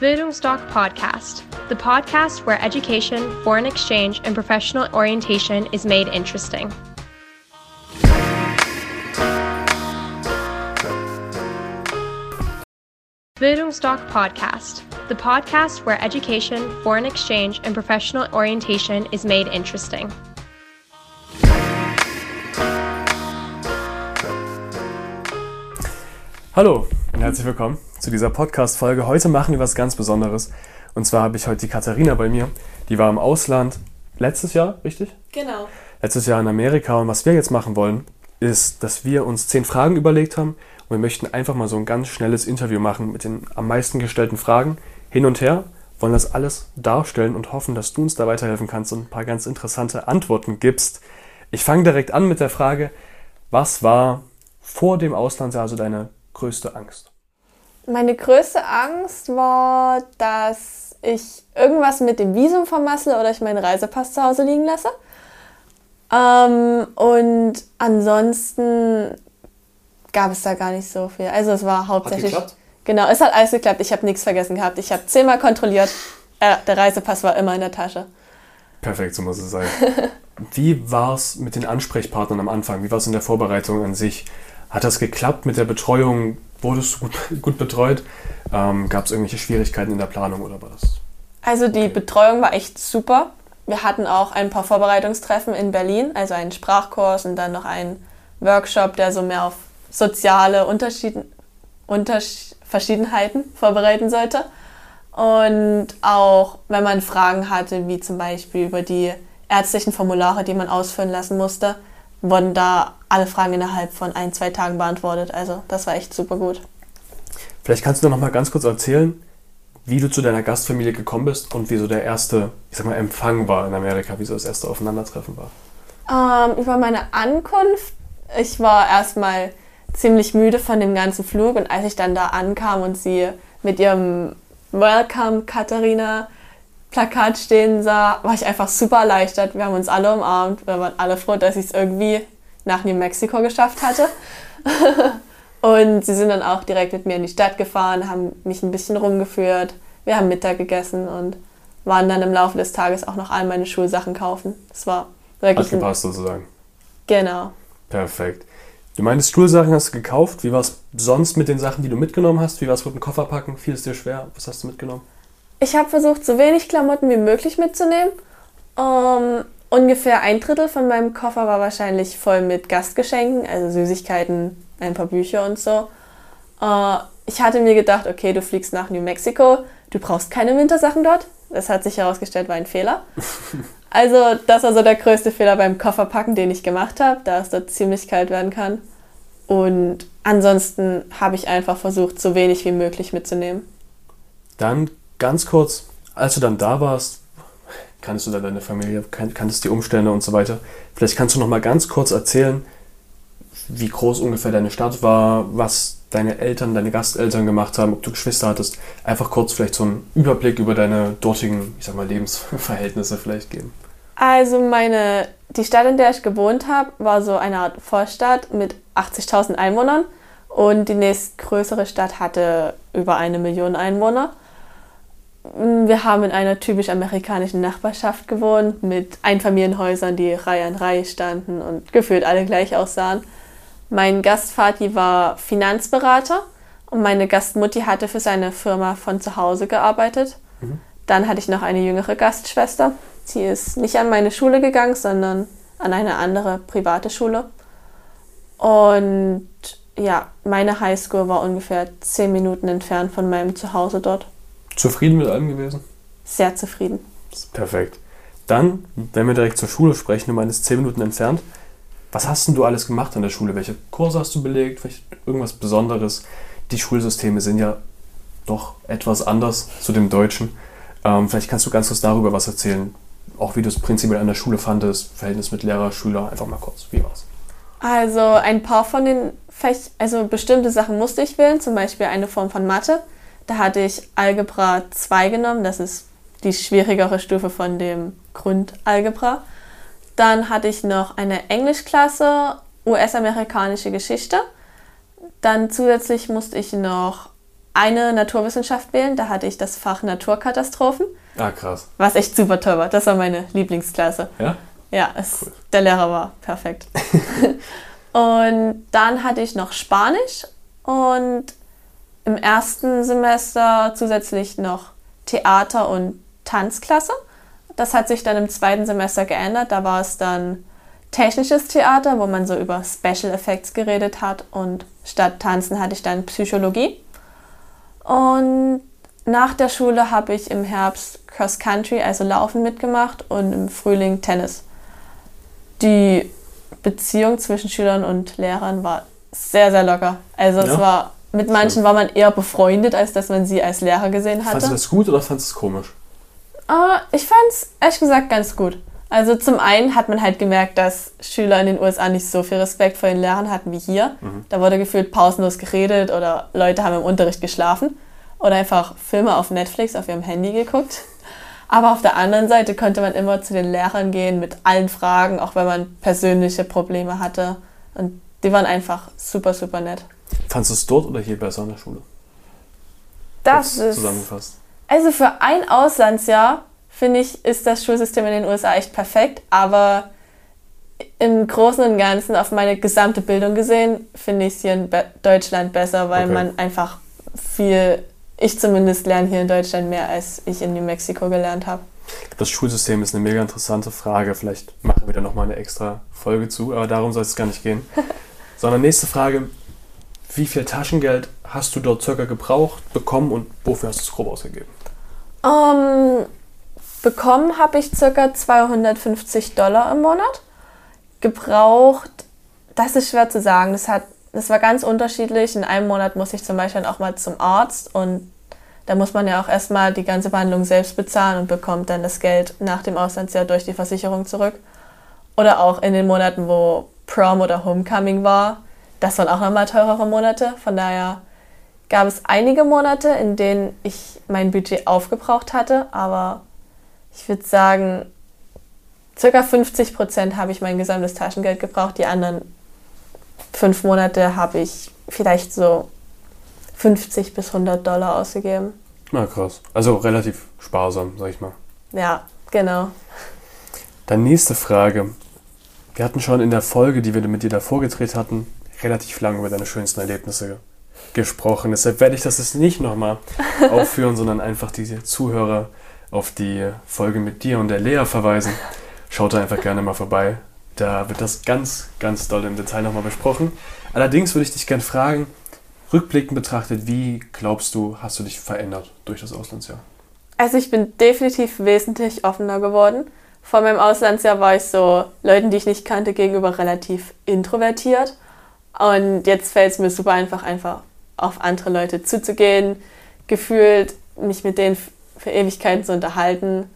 Bildungsdoc Podcast, the podcast where education, foreign exchange, and professional orientation is made interesting. Bildungsdoc Podcast, the podcast where education, foreign exchange, and professional orientation is made interesting. Hallo und herzlich willkommen zu dieser Podcast-Folge. Heute machen wir was ganz Besonderes. Und zwar habe ich heute die Katharina bei mir. Die war im Ausland letztes Jahr, richtig? Genau. Letztes Jahr in Amerika. Und was wir jetzt machen wollen, ist, dass wir uns zehn Fragen überlegt haben. Und wir möchten einfach mal so ein ganz schnelles Interview machen mit den am meisten gestellten Fragen. Hin und her. Wollen das alles darstellen und hoffen, dass du uns da weiterhelfen kannst und ein paar ganz interessante Antworten gibst. Ich fange direkt an mit der Frage, was war vor dem Auslandsjahr also deine größte Angst? Meine größte Angst war, dass ich irgendwas mit dem Visum vermassle oder ich meinen Reisepass zu Hause liegen lasse. Ähm, und ansonsten gab es da gar nicht so viel. Also es war hauptsächlich. Hat geklappt? Genau, es hat alles geklappt. Ich habe nichts vergessen gehabt. Ich habe zehnmal kontrolliert. Äh, der Reisepass war immer in der Tasche. Perfekt, so muss es sein. Wie war es mit den Ansprechpartnern am Anfang? Wie war es in der Vorbereitung an sich? Hat das geklappt mit der Betreuung? Wurdest du gut, gut betreut? Ähm, Gab es irgendwelche Schwierigkeiten in der Planung oder war das? Also die Betreuung war echt super. Wir hatten auch ein paar Vorbereitungstreffen in Berlin, also einen Sprachkurs und dann noch einen Workshop, der so mehr auf soziale Unterschieden, Untersch Verschiedenheiten vorbereiten sollte. Und auch wenn man Fragen hatte, wie zum Beispiel über die ärztlichen Formulare, die man ausfüllen lassen musste, wurden da alle Fragen innerhalb von ein, zwei Tagen beantwortet. Also das war echt super gut. Vielleicht kannst du noch mal ganz kurz erzählen, wie du zu deiner Gastfamilie gekommen bist und wie so der erste, ich sag mal, Empfang war in Amerika, wie so das erste Aufeinandertreffen war. Ähm, über meine Ankunft, ich war erstmal ziemlich müde von dem ganzen Flug und als ich dann da ankam und sie mit ihrem Welcome Katharina Plakat stehen sah, war ich einfach super erleichtert. Wir haben uns alle umarmt, wir waren alle froh, dass ich es irgendwie nach New Mexico geschafft hatte. und sie sind dann auch direkt mit mir in die Stadt gefahren, haben mich ein bisschen rumgeführt. Wir haben Mittag gegessen und waren dann im Laufe des Tages auch noch all meine Schulsachen kaufen. Das war wirklich. Hat gepasst sozusagen. Genau. Perfekt. Du meintest, Schulsachen hast du gekauft. Wie war es sonst mit den Sachen, die du mitgenommen hast? Wie war es mit dem Kofferpacken? Fiel es dir schwer? Was hast du mitgenommen? Ich habe versucht, so wenig Klamotten wie möglich mitzunehmen. Um, ungefähr ein Drittel von meinem Koffer war wahrscheinlich voll mit Gastgeschenken, also Süßigkeiten, ein paar Bücher und so. Uh, ich hatte mir gedacht, okay, du fliegst nach New Mexico, du brauchst keine Wintersachen dort. Das hat sich herausgestellt, war ein Fehler. Also das war so der größte Fehler beim Kofferpacken, den ich gemacht habe, da es dort ziemlich kalt werden kann. Und ansonsten habe ich einfach versucht, so wenig wie möglich mitzunehmen. Dann ganz kurz, als du dann da warst, kanntest du dann deine Familie, kanntest die Umstände und so weiter. Vielleicht kannst du noch mal ganz kurz erzählen, wie groß ungefähr deine Stadt war, was deine Eltern, deine Gasteltern gemacht haben, ob du Geschwister hattest. Einfach kurz vielleicht so einen Überblick über deine dortigen, ich sag mal, Lebensverhältnisse vielleicht geben. Also meine, die Stadt, in der ich gewohnt habe, war so eine Art Vorstadt mit 80.000 Einwohnern und die nächstgrößere Stadt hatte über eine Million Einwohner. Wir haben in einer typisch amerikanischen Nachbarschaft gewohnt mit Einfamilienhäusern, die Reihe an Reihe standen und gefühlt alle gleich aussahen. Mein Gastvati war Finanzberater und meine Gastmutti hatte für seine Firma von zu Hause gearbeitet. Mhm. Dann hatte ich noch eine jüngere Gastschwester. Sie ist nicht an meine Schule gegangen, sondern an eine andere private Schule. Und ja, meine Highschool war ungefähr zehn Minuten entfernt von meinem Zuhause dort. Zufrieden mit allem gewesen? Sehr zufrieden. Perfekt. Dann, wenn wir direkt zur Schule sprechen, du meinst zehn Minuten entfernt. Was hast denn du alles gemacht an der Schule? Welche Kurse hast du belegt? Vielleicht irgendwas Besonderes? Die Schulsysteme sind ja doch etwas anders zu dem Deutschen. Ähm, vielleicht kannst du ganz kurz darüber was erzählen. Auch wie du es prinzipiell an der Schule fandest, Verhältnis mit Lehrer, Schüler, einfach mal kurz. Wie war's? Also ein paar von den Fäch also bestimmte Sachen musste ich wählen, zum Beispiel eine Form von Mathe. Da hatte ich Algebra 2 genommen, das ist die schwierigere Stufe von dem Grundalgebra. Dann hatte ich noch eine Englischklasse, US-amerikanische Geschichte. Dann zusätzlich musste ich noch eine Naturwissenschaft wählen. Da hatte ich das Fach Naturkatastrophen, Ah, krass. was echt super toll war. Das war meine Lieblingsklasse. Ja? Ja, es, der Lehrer war perfekt. und dann hatte ich noch Spanisch und im ersten Semester zusätzlich noch Theater- und Tanzklasse. Das hat sich dann im zweiten Semester geändert. Da war es dann technisches Theater, wo man so über Special Effects geredet hat und statt Tanzen hatte ich dann Psychologie. Und nach der Schule habe ich im Herbst Cross Country, also Laufen mitgemacht und im Frühling Tennis. Die Beziehung zwischen Schülern und Lehrern war sehr, sehr locker. Also es Ja? war, mit manchen war man eher befreundet, als dass man sie als Lehrer gesehen hatte. Fandest du das gut oder fandest du es komisch? Äh, ich fand es ehrlich gesagt ganz gut. Also zum einen hat man halt gemerkt, dass Schüler in den USA nicht so viel Respekt vor den Lehrern hatten wie hier. Da wurde gefühlt pausenlos geredet oder Leute haben im Unterricht geschlafen oder einfach Filme auf Netflix auf ihrem Handy geguckt. Aber auf der anderen Seite konnte man immer zu den Lehrern gehen mit allen Fragen, auch wenn man persönliche Probleme hatte. Und die waren einfach super, super nett. Fandest du es dort oder hier besser in der Schule? Das Kurz ist Zusammengefasst. Also für ein Auslandsjahr, finde ich, ist das Schulsystem in den USA echt perfekt, aber im Großen und Ganzen auf meine gesamte Bildung gesehen, finde ich es hier in Be Deutschland besser, weil Okay. man einfach viel, ich zumindest lerne hier in Deutschland mehr, als ich in New Mexico gelernt habe. Das Schulsystem ist eine mega interessante Frage. Vielleicht machen wir da nochmal eine extra Folge zu, aber darum soll es gar nicht gehen. Sondern nächste Frage: Wie viel Taschengeld hast du dort circa gebraucht, bekommen und wofür hast du es grob ausgegeben? Ähm, bekommen habe ich ca. 250 Dollar im Monat. Gebraucht, das ist schwer zu sagen. Das, hat, das war ganz unterschiedlich. In einem Monat musste ich zum Beispiel auch mal zum Arzt und da muss man ja auch erstmal die ganze Behandlung selbst bezahlen und bekommt dann das Geld nach dem Auslandsjahr durch die Versicherung zurück. Oder auch in den Monaten, wo Prom oder Homecoming war. Das waren auch nochmal teurere Monate. Von daher gab es einige Monate, in denen ich mein Budget aufgebraucht hatte, aber ich würde sagen, circa 50 Prozent habe ich mein gesamtes Taschengeld gebraucht. Die anderen fünf Monate habe ich vielleicht so 50 bis 100 Dollar ausgegeben. Na krass. Also relativ sparsam, sag ich mal. Ja, genau. Dann nächste Frage. Wir hatten schon in der Folge, die wir mit dir davor gedreht hatten, relativ lange über deine schönsten Erlebnisse ge- gesprochen. Deshalb werde ich das jetzt nicht nochmal aufführen, sondern einfach die Zuhörer auf die Folge mit dir und der Lea verweisen. Schaut da einfach gerne mal vorbei. Da wird das ganz, ganz doll im Detail nochmal besprochen. Allerdings würde ich dich gerne fragen, rückblickend betrachtet, wie glaubst du, hast du dich verändert durch das Auslandsjahr? Also ich bin definitiv wesentlich offener geworden. Vor meinem Auslandsjahr war ich so Leuten, die ich nicht kannte, gegenüber relativ introvertiert. Und jetzt fällt es mir super einfach, einfach auf andere Leute zuzugehen, gefühlt mich mit denen für Ewigkeiten zu unterhalten.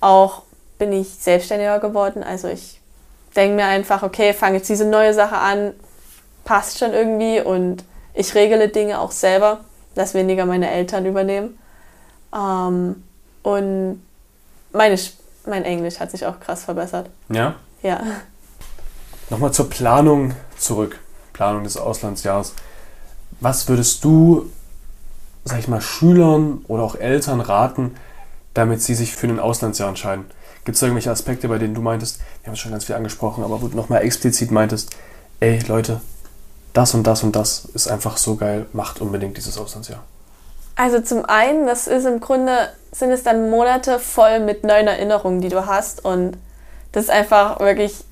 Auch bin ich selbstständiger geworden. Also ich denke mir einfach, okay, fange jetzt diese neue Sache an, passt schon irgendwie und ich regle Dinge auch selber, lass weniger meine Eltern übernehmen. Ähm, und meine, mein Englisch hat sich auch krass verbessert. Ja? Ja. Nochmal zur Planung zurück. Planung des Auslandsjahres. Was würdest du, sag ich mal, Schülern oder auch Eltern raten, damit sie sich für ein Auslandsjahr entscheiden? Gibt es irgendwelche Aspekte, bei denen du meintest, wir haben es schon ganz viel angesprochen, aber wo du nochmal explizit meintest, ey Leute, das und das und das ist einfach so geil, macht unbedingt dieses Auslandsjahr. Also zum einen, das ist im Grunde, sind es dann Monate voll mit neuen Erinnerungen, die du hast. Und das ist einfach wirklich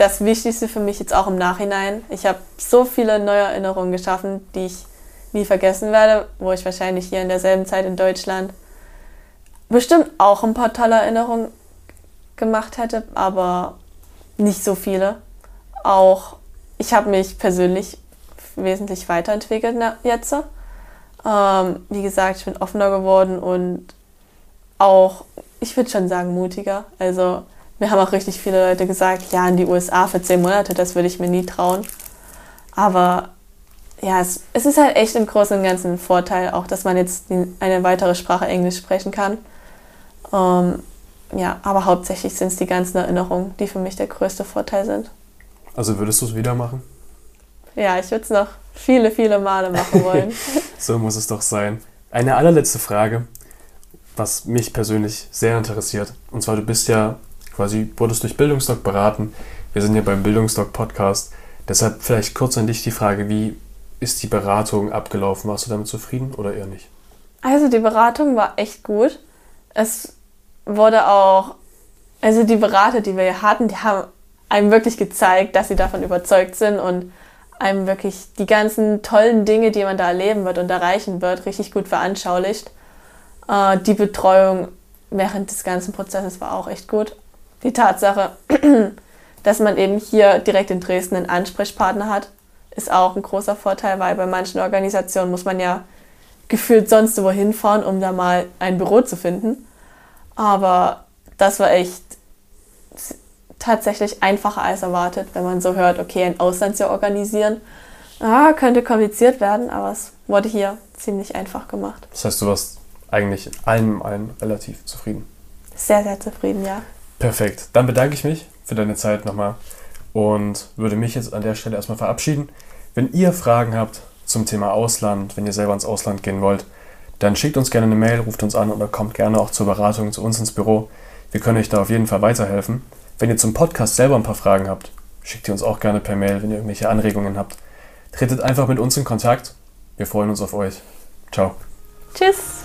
das Wichtigste für mich jetzt auch im Nachhinein. Ich habe so viele neue Erinnerungen geschaffen, die ich nie vergessen werde, wo ich wahrscheinlich hier in derselben Zeit in Deutschland bestimmt auch ein paar tolle Erinnerungen gemacht hätte, aber nicht so viele. Auch ich habe mich persönlich wesentlich weiterentwickelt jetzt. Ähm, wie gesagt, ich bin offener geworden und auch, ich würde schon sagen, mutiger. Also mir haben auch richtig viele Leute gesagt, ja, in die USA für zehn Monate, das würde ich mir nie trauen. Aber ja, es, es ist halt echt im Großen und Ganzen ein Vorteil, auch dass man jetzt eine weitere Sprache Englisch sprechen kann. Ähm, ja, aber hauptsächlich sind es die ganzen Erinnerungen, die für mich der größte Vorteil sind. Also würdest du es wieder machen? Ja, ich würde es noch viele, viele Male machen wollen. So muss es doch sein. Eine allerletzte Frage, was mich persönlich sehr interessiert. Und zwar, du bist ja quasi, wurdest durch Bildungsdoc beraten. Wir sind ja beim Bildungsdoc Podcast. Deshalb vielleicht kurz an dich die Frage, wie ist die Beratung abgelaufen? Warst du damit zufrieden oder eher nicht? Also die Beratung war echt gut. Es wurde auch, also die Berater, die wir hatten, die haben einem wirklich gezeigt, dass sie davon überzeugt sind und einem wirklich die ganzen tollen Dinge, die man da erleben wird und erreichen wird, richtig gut veranschaulicht. Äh, die Betreuung während des ganzen Prozesses war auch echt gut. Die Tatsache, dass man eben hier direkt in Dresden einen Ansprechpartner hat, ist auch ein großer Vorteil, weil bei manchen Organisationen muss man ja gefühlt sonst wohin fahren, um da mal ein Büro zu finden. Aber das war echt tatsächlich einfacher als erwartet, wenn man so hört, okay, ein Auslandsjahr organisieren. Ah, könnte kompliziert werden, aber es wurde hier ziemlich einfach gemacht. Das heißt, du warst eigentlich in allem, allem relativ zufrieden. Sehr, sehr zufrieden, ja. Perfekt. Dann bedanke ich mich für deine Zeit nochmal und würde mich jetzt an der Stelle erstmal verabschieden. Wenn ihr Fragen habt zum Thema Ausland, wenn ihr selber ins Ausland gehen wollt, dann schickt uns gerne eine Mail, ruft uns an oder kommt gerne auch zur Beratung zu uns ins Büro. Wir können euch da auf jeden Fall weiterhelfen. Wenn ihr zum Podcast selber ein paar Fragen habt, schickt ihr uns auch gerne per Mail, wenn ihr irgendwelche Anregungen habt. Tretet einfach mit uns in Kontakt. Wir freuen uns auf euch. Ciao. Tschüss.